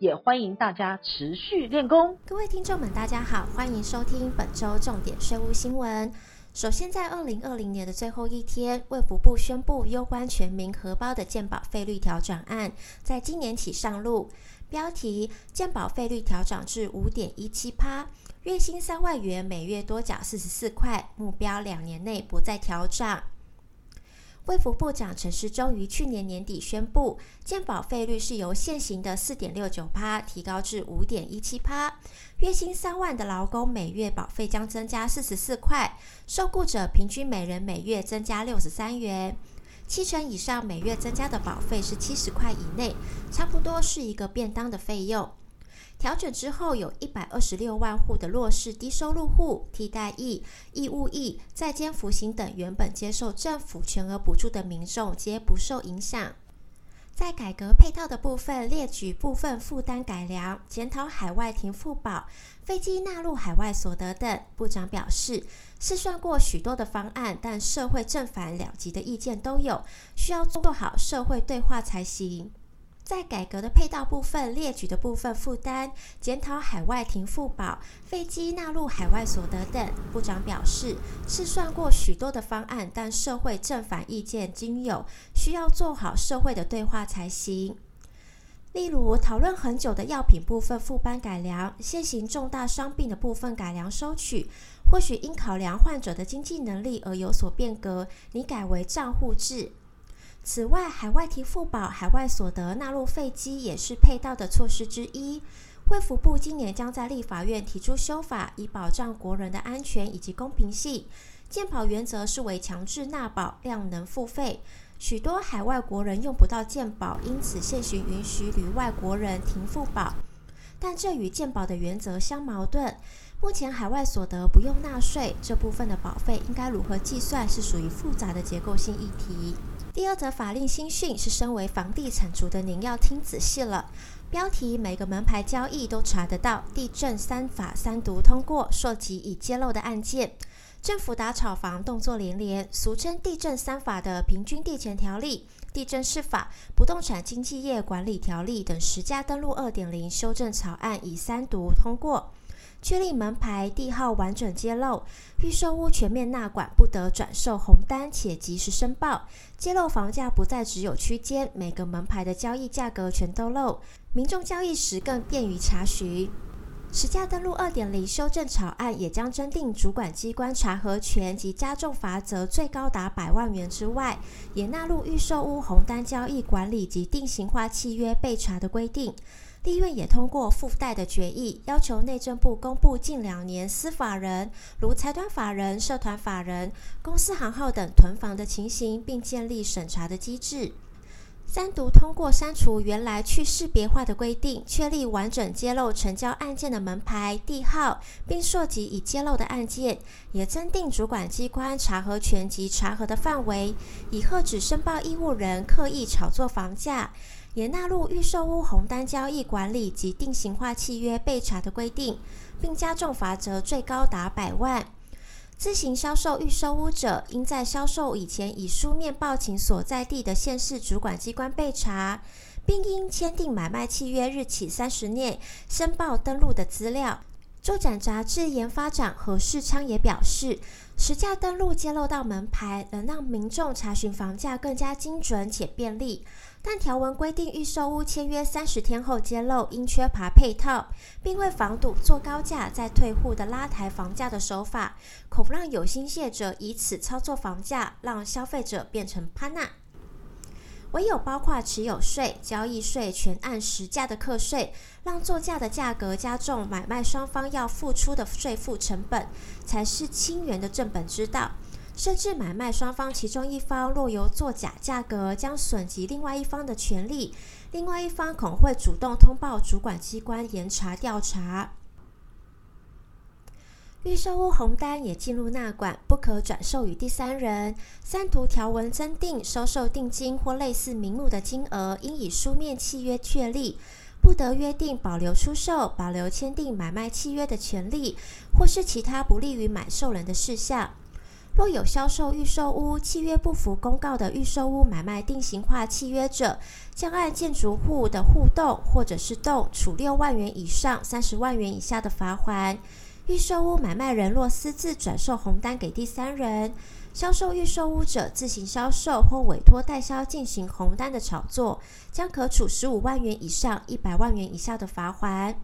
也欢迎大家持续练功。各位听众们，大家好，欢迎收听本周重点税务新闻。首先，在二零二零年的最后一天，卫福部宣布攸关全民荷包的健保费率调整案，在今年起上路。标题：健保费率调涨至五点一七趴。月薪三万元，每月多缴四十四块，目标两年内不再调涨。卫福部长陈时中于去年年底宣布，健保费率是由现行的四点六九趴提高至五点一七趴。月薪三万的劳工每月保费将增加四十四块，受雇者平均每人每月增加六十三元。七成以上每月增加的保费是七十块以内，差不多是一个便当的费用。调整之后，有一百二十六万户的弱势低收入户、替代役、义务役、在监服刑等原本接受政府全额补助的民众皆不受影响。在改革配套的部分，列举部分负担改良、检讨海外停付保、飞机纳入海外所得等。部长表示，试算过许多的方案，但社会正反两极的意见都有，需要做好社会对话才行。在改革的配套部分，列举的部分负担，检讨海外停付保、飞机纳入海外所得等。部长表示，试算过许多的方案，但社会正反意见均有，需要做好社会的对话才行。例如，讨论很久的药品部分副班改良，现行重大伤病的部分改良收取，或许因考量患者的经济能力而有所变革，拟改为账户制。此外，海外停付保、海外所得纳入费基也是配套的措施之一。卫福部今年将在立法院提出修法，以保障国人的安全以及公平性。健保原则是为强制纳保、量能付费。许多海外国人用不到健保，因此现行允许旅外国人停付保，但这与健保的原则相矛盾。目前海外所得不用纳税，这部分的保费应该如何计算，是属于复杂的结构性议题。第二则法令新讯是，身为房地产族的您要听仔细了。标题：每个门牌交易都查得到。地政三法三读通过，涉及已揭露的案件，政府打炒房动作连连。俗称地政三法的平均地权条例、地政士法、不动产经纪业管理条例等十家登录二点零修正草案已三读通过。确立门牌地号完整揭露，预售屋全面纳管，不得转售红单，且及时申报。揭露房价不再只有区间，每个门牌的交易价格全都露，民众交易时更便于查询。实价登录二点零修正草案也将增订主管机关查核权及加重罚则，最高达百万元之外，也纳入预售屋红单交易管理及定型化契约被查的规定。立院也通过附带的决议，要求内政部公布近两年司法人，如财团法人、社团法人、公司行号等囤房的情形，并建立审查的机制。三读通过删除原来去识别化的规定，确立完整揭露成交案件的门牌地号，并涉及已揭露的案件，也增订主管机关查核权及查核的范围，以遏止申报义务人刻意炒作房价。也纳入预售屋红单交易管理及定型化契约备查的规定，并加重罚则，最高达百万。自行销售预售屋者，应在销售以前以书面报请所在地的县市主管机关备查，并应签订买卖契约日起三十内申报登录的资料。住展杂志研发长何世昌也表示，实价登录揭露到门牌，能让民众查询房价更加精准且便利。但条文规定，预售屋签约三十天后揭露，因缺乏配套，并为防堵做高价再退户的拉抬房价的手法，恐让有心业者以此操作房价，让消费者变成潘娜。唯有包括持有税、交易税全按实价的课税，让作价的价格加重买卖双方要付出的税负成本，才是清源的正本之道。甚至买卖双方其中一方若有作假价格，将损及另外一方的权利，另外一方恐会主动通报主管机关严查调查。预售屋红单也进入纳管，不可转售予第三人。三图条文增订，收受定金或类似名目的金额，应以书面契约确立，不得约定保留出售、保留签订买卖契约的权利，或是其他不利于买受人的事项。若有销售预售屋契约不符公告的预售屋买卖定型化契约者，将按建筑户的户栋或者是栋处六万元以上三十万元以下的罚锾。预售屋买卖人若私自转售红单给第三人，销售预售屋者自行销售或委托代销进行红单的炒作，将可处十五万元以上一百万元以下的罚锾。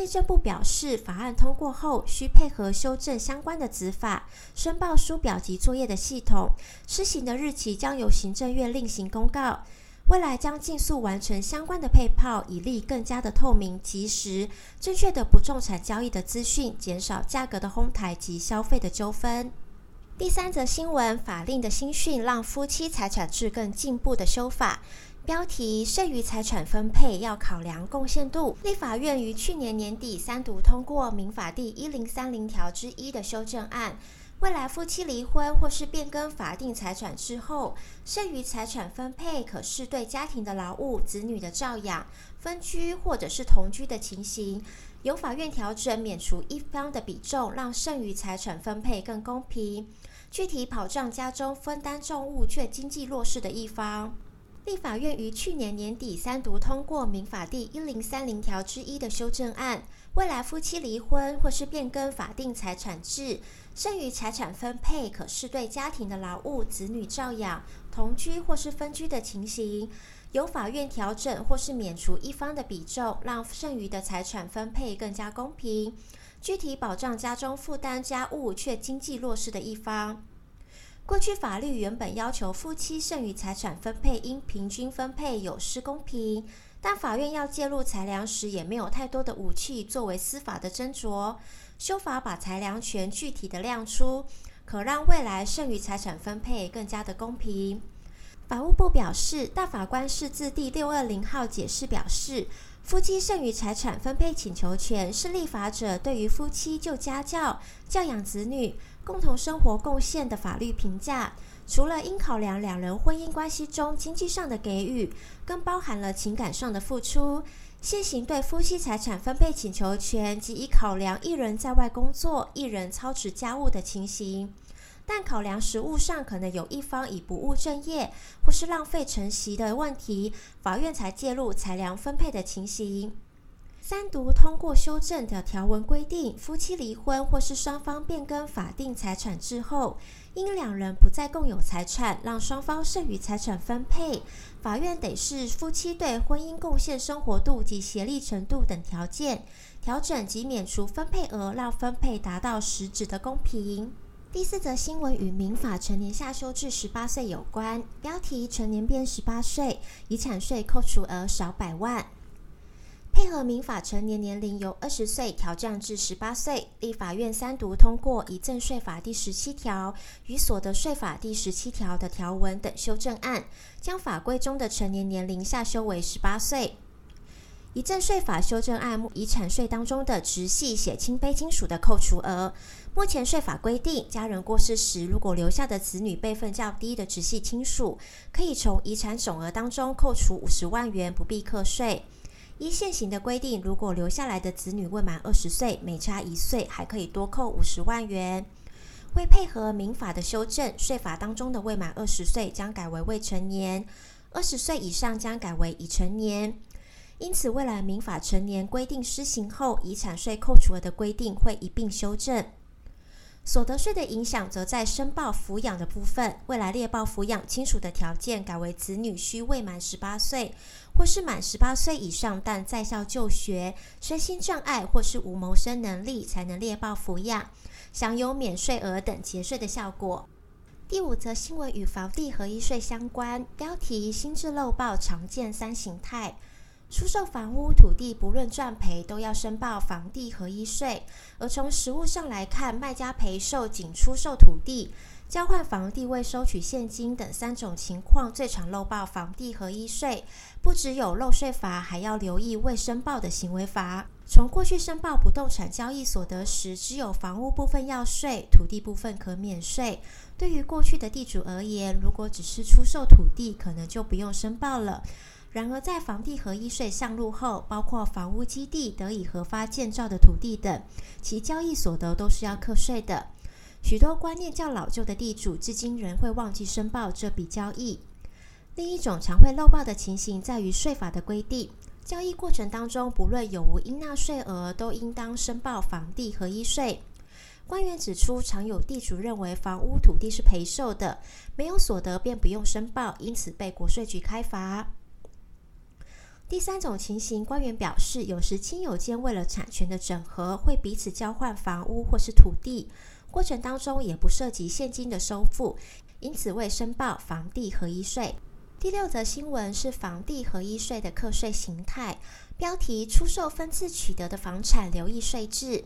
内政部表示，法案通过后，需配合修正相关的执法申报书表及作业的系统，施行的日期将由行政院另行公告。未来将尽速完成相关的配套，以利更加的透明、及时、正确的不动产交易的资讯，减少价格的哄抬及消费的纠纷。第三则新闻，法令的新训让夫妻财产制更进步的修法。标题：剩余财产分配要考量贡献度。立法院于去年年底三读通过民法第一零三零条之一的修正案。未来夫妻离婚或是变更法定财产之后，剩余财产分配可视对家庭的劳务、子女的照养、分居或者是同居的情形，由法院调整免除一方的比重，让剩余财产分配更公平，具体保障家中分担重物却经济弱势的一方。立法院于去年年底三读通过民法第一零三零条之一的修正案，未来夫妻离婚或是变更法定财产制。剩余财产分配可视对家庭的劳务、子女照养、同居或是分居的情形，由法院调整或是免除一方的比重，让剩余的财产分配更加公平，具体保障家中负担家务却经济弱势的一方。过去法律原本要求夫妻剩余财产分配应平均分配，有失公平，但法院要介入裁量时也没有太多的武器作为司法的斟酌。修法把裁量权具体的亮出，可让未来剩余财产分配更加的公平。法务部表示，大法官释字第六二零号解释表示，夫妻剩余财产分配请求权是立法者对于夫妻就家教、教养子女、共同生活贡献的法律评价，除了应考量两人婚姻关系中经济上的给予，更包含了情感上的付出。现行对夫妻财产分配请求权，及以考量一人在外工作、一人操持家务的情形，但考量实务上可能有一方已不务正业或是浪费成习的问题，法院才介入裁量分配的情形。三读通过修正的条文规定，夫妻离婚或是双方变更法定财产制后，因两人不再共有财产，让双方剩余财产分配，法院得视夫妻对婚姻贡献生活度及协力程度等条件，调整及免除分配额，让分配达到实质的公平。第四则新闻与民法成年下修至十八岁有关，标题：成年变十八岁，遗产税扣除额少百万。配合民法成年年龄由二十岁调降至十八岁，立法院三读通过遗赠税法第十七条与所得税法第十七条的条文等修正案，将法规中的成年年龄下修为十八岁。遗赠税法修正案遗产税当中的直系血亲非亲属的扣除额，目前税法规定，家人过世时，如果留下的子女辈分较低的直系亲属，可以从遗产总额当中扣除五十万元，不必课税。依现行的规定，如果留下来的子女未满二十岁，每差一岁还可以多扣五十万元。为配合民法的修正，税法当中的未满二十岁将改为未成年，二十岁以上将改为已成年。因此，未来民法成年规定施行后，遗产税扣除额的规定会一并修正。所得税的影响则在申报抚养的部分，未来列报抚养亲属的条件改为子女需未满十八岁，或是满十八岁以上但在校就学、身心障碍或是无谋生能力才能列报抚养，享有免税额等节税的效果。第五则新闻与房地合一税相关，标题：新制漏报常见三形态。出售房屋土地不论赚赔都要申报房地合一税，而从实务上来看，卖家赔售仅出售土地、交换房地未收取现金等三种情况，最常漏报房地合一税。不只有漏税罚，还要留意未申报的行为罚。从过去申报不动产交易所得时，只有房屋部分要税，土地部分可免税。对于过去的地主而言，如果只是出售土地，可能就不用申报了。然而，在房地合一税上路后，包括房屋基地得以合发建造的土地等，其交易所得都是要课税的。许多观念较老旧的地主，至今仍会忘记申报这笔交易。另一种常会漏报的情形，在于税法的规定，交易过程当中，不论有无应纳税额，都应当申报房地合一税。官员指出，常有地主认为房屋土地是赔售的，没有所得便不用申报，因此被国税局开罚。第三种情形，官员表示，有时亲友间为了产权的整合，会彼此交换房屋或是土地，过程当中也不涉及现金的收付，因此未申报房地合一税。第六则新闻是房地合一税的课税形态，标题：出售分次取得的房产留意税制。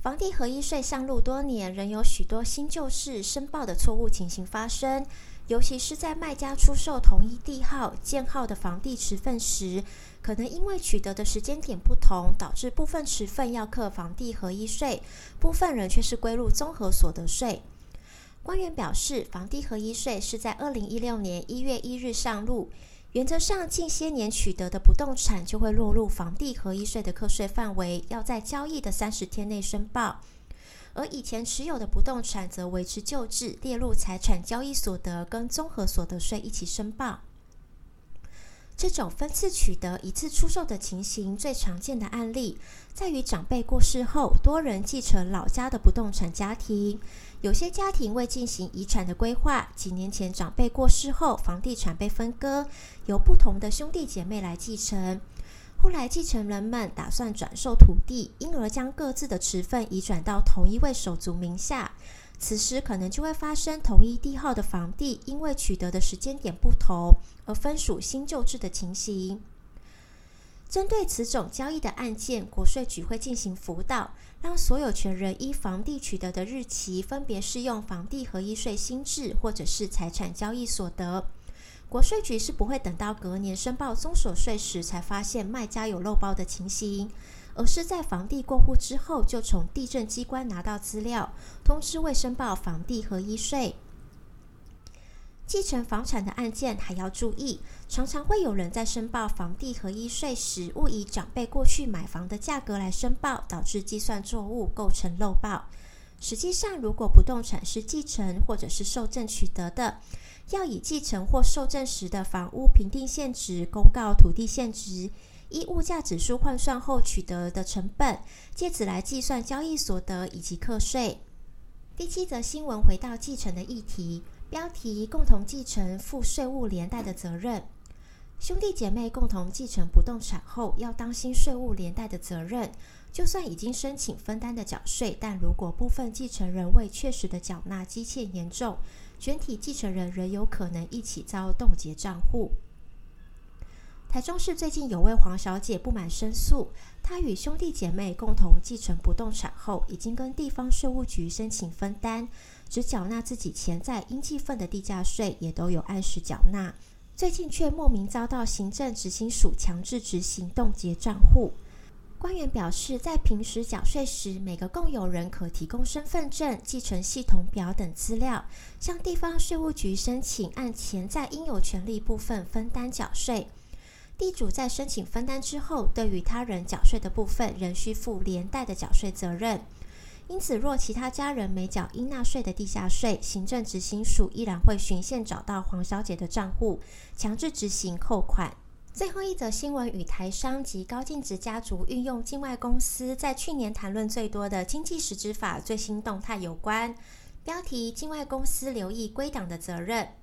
房地合一税上路多年，仍有许多新旧事申报的错误情形发生。尤其是在卖家出售同一地号、建号的房地持分时，可能因为取得的时间点不同，导致部分持份要课房地合一税，部分人却是归入综合所得税。官员表示，房地合一税是在二零一六年一月一日上路，原则上近些年取得的不动产就会落入房地合一税的课税范围，要在交易的三十天内申报。而以前持有的不动产则维持旧制，列入财产交易所得跟综合所得税一起申报。这种分次取得、一次出售的情形，最常见的案例在于长辈过世后，多人继承老家的不动产家庭。有些家庭未进行遗产的规划，几年前长辈过世后，房地产被分割，由不同的兄弟姐妹来继承。后来继承人们打算转售土地，因而将各自的持份移转到同一位手足名下。此时可能就会发生同一地号的房地，因为取得的时间点不同而分属新旧制的情形。针对此种交易的案件，国税局会进行辅导，让所有权人依房地取得的日期，分别适用房地合一税新制或者是财产交易所得。国税局是不会等到隔年申报综所税时才发现卖家有漏报的情形，而是在房地过户之后就从地政机关拿到资料，通知未申报房地合一税。继承房产的案件还要注意，常常会有人在申报房地合一税时误以长辈过去买房的价格来申报，导致计算错误，构成漏报。实际上，如果不动产是继承或者是受赠取得的，要以继承或受赠时的房屋评定现值公告土地现值，依物价指数换算后取得的成本，借此来计算交易所得以及课税。第七则新闻回到继承的议题，标题：共同继承负税务连带的责任。兄弟姐妹共同继承不动产后，要当心税务连带的责任。就算已经申请分担的缴税，但如果部分继承人未确实的缴纳积欠严重，全体继承人仍有可能一起遭冻结账户。台中市最近有位黄小姐不满申诉，她与兄弟姐妹共同继承不动产后，已经跟地方税务局申请分担，只缴纳自己潜在应计分的地价税，也都有按时缴纳。最近却莫名遭到行政执行署强制执行冻结账户。官员表示，在平时缴税时，每个共有人可提供身份证、继承系统表等资料，向地方税务局申请按潜在应有权利部分分担缴税。地主在申请分担之后，对于他人缴税的部分，仍需负连带的缴税责任。因此，若其他家人没缴应纳税的地下税，行政执行署依然会循线找到黄小姐的账户，强制执行扣款。最后一则新闻与台商及高净值家族运用境外公司在去年谈论最多的经济实质法最新动态有关。标题：境外公司留意归档的责任。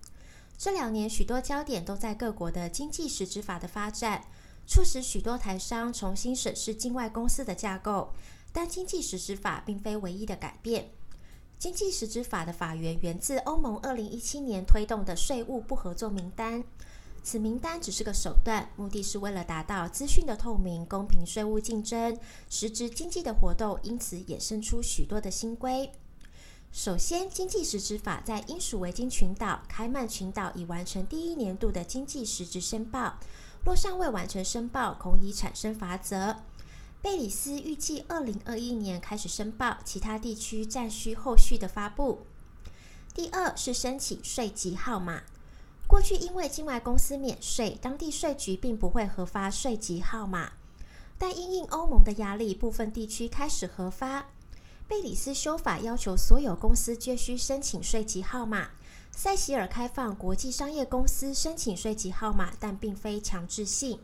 这两年许多焦点都在各国的经济实质法的发展，促使许多台商重新审视境外公司的架构。但经济实质法并非唯一的改变。经济实质法的法源源自欧盟二零一七年推动的税务不合作名单。此名单只是个手段，目的是为了达到资讯的透明、公平税务竞争。实质经济的活动因此衍生出许多的新规。首先，经济实质法在英属维京群岛、开曼群岛已完成第一年度的经济实质申报，若尚未完成申报，恐已产生罚则。贝里斯预计二零二一年开始申报，其他地区暂需后续的发布。第二是申请税籍号码。过去因为境外公司免税，当地税局并不会核发税籍号码，但因应欧盟的压力，部分地区开始核发。贝里斯修法要求所有公司皆需申请税籍号码。塞西尔开放国际商业公司申请税籍号码，但并非强制性。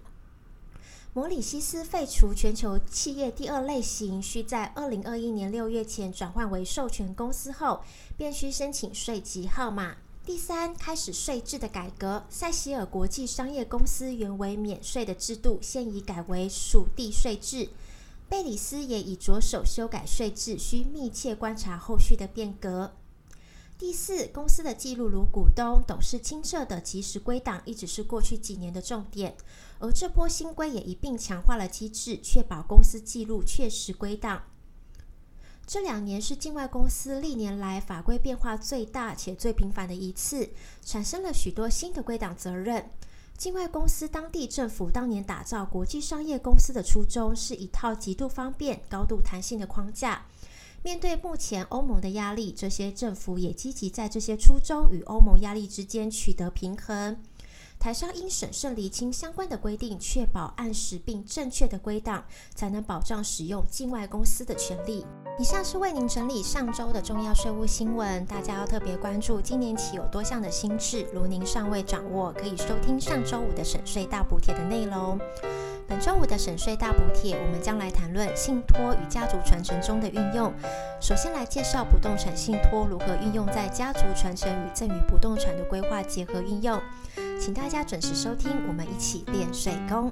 摩里西斯废除全球企业第二类型，需在二零二一年六月前转换为授权公司后，便需申请税籍号码。第三，开始税制的改革。塞西尔国际商业公司原为免税的制度，现已改为属地税制。贝里斯也已着手修改税制，需密切观察后续的变革。第四，公司的记录如股东、董事清册的及时归档，一直是过去几年的重点。而这波新规也一并强化了机制，确保公司记录确实归档。这两年是境外公司历年来法规变化最大且最频繁的一次，产生了许多新的归档责任。境外公司当地政府当年打造国际商业公司的初衷是一套极度方便、高度弹性的框架。面对目前欧盟的压力，这些政府也积极在这些初衷与欧盟压力之间取得平衡。台商应审慎厘清相关的规定，确保按时并正确的归档，才能保障使用境外公司的权利。以上是为您整理上周的重要税务新闻，大家要特别关注。今年起有多项的新制，如您尚未掌握，可以收听上周五的省税大补帖的内容。本周五的省税大补帖，我们将来谈论信托与家族传承中的运用。首先来介绍不动产信托如何运用在家族传承与赠与不动产的规划结合运用。请大家准时收听，我们一起练水功。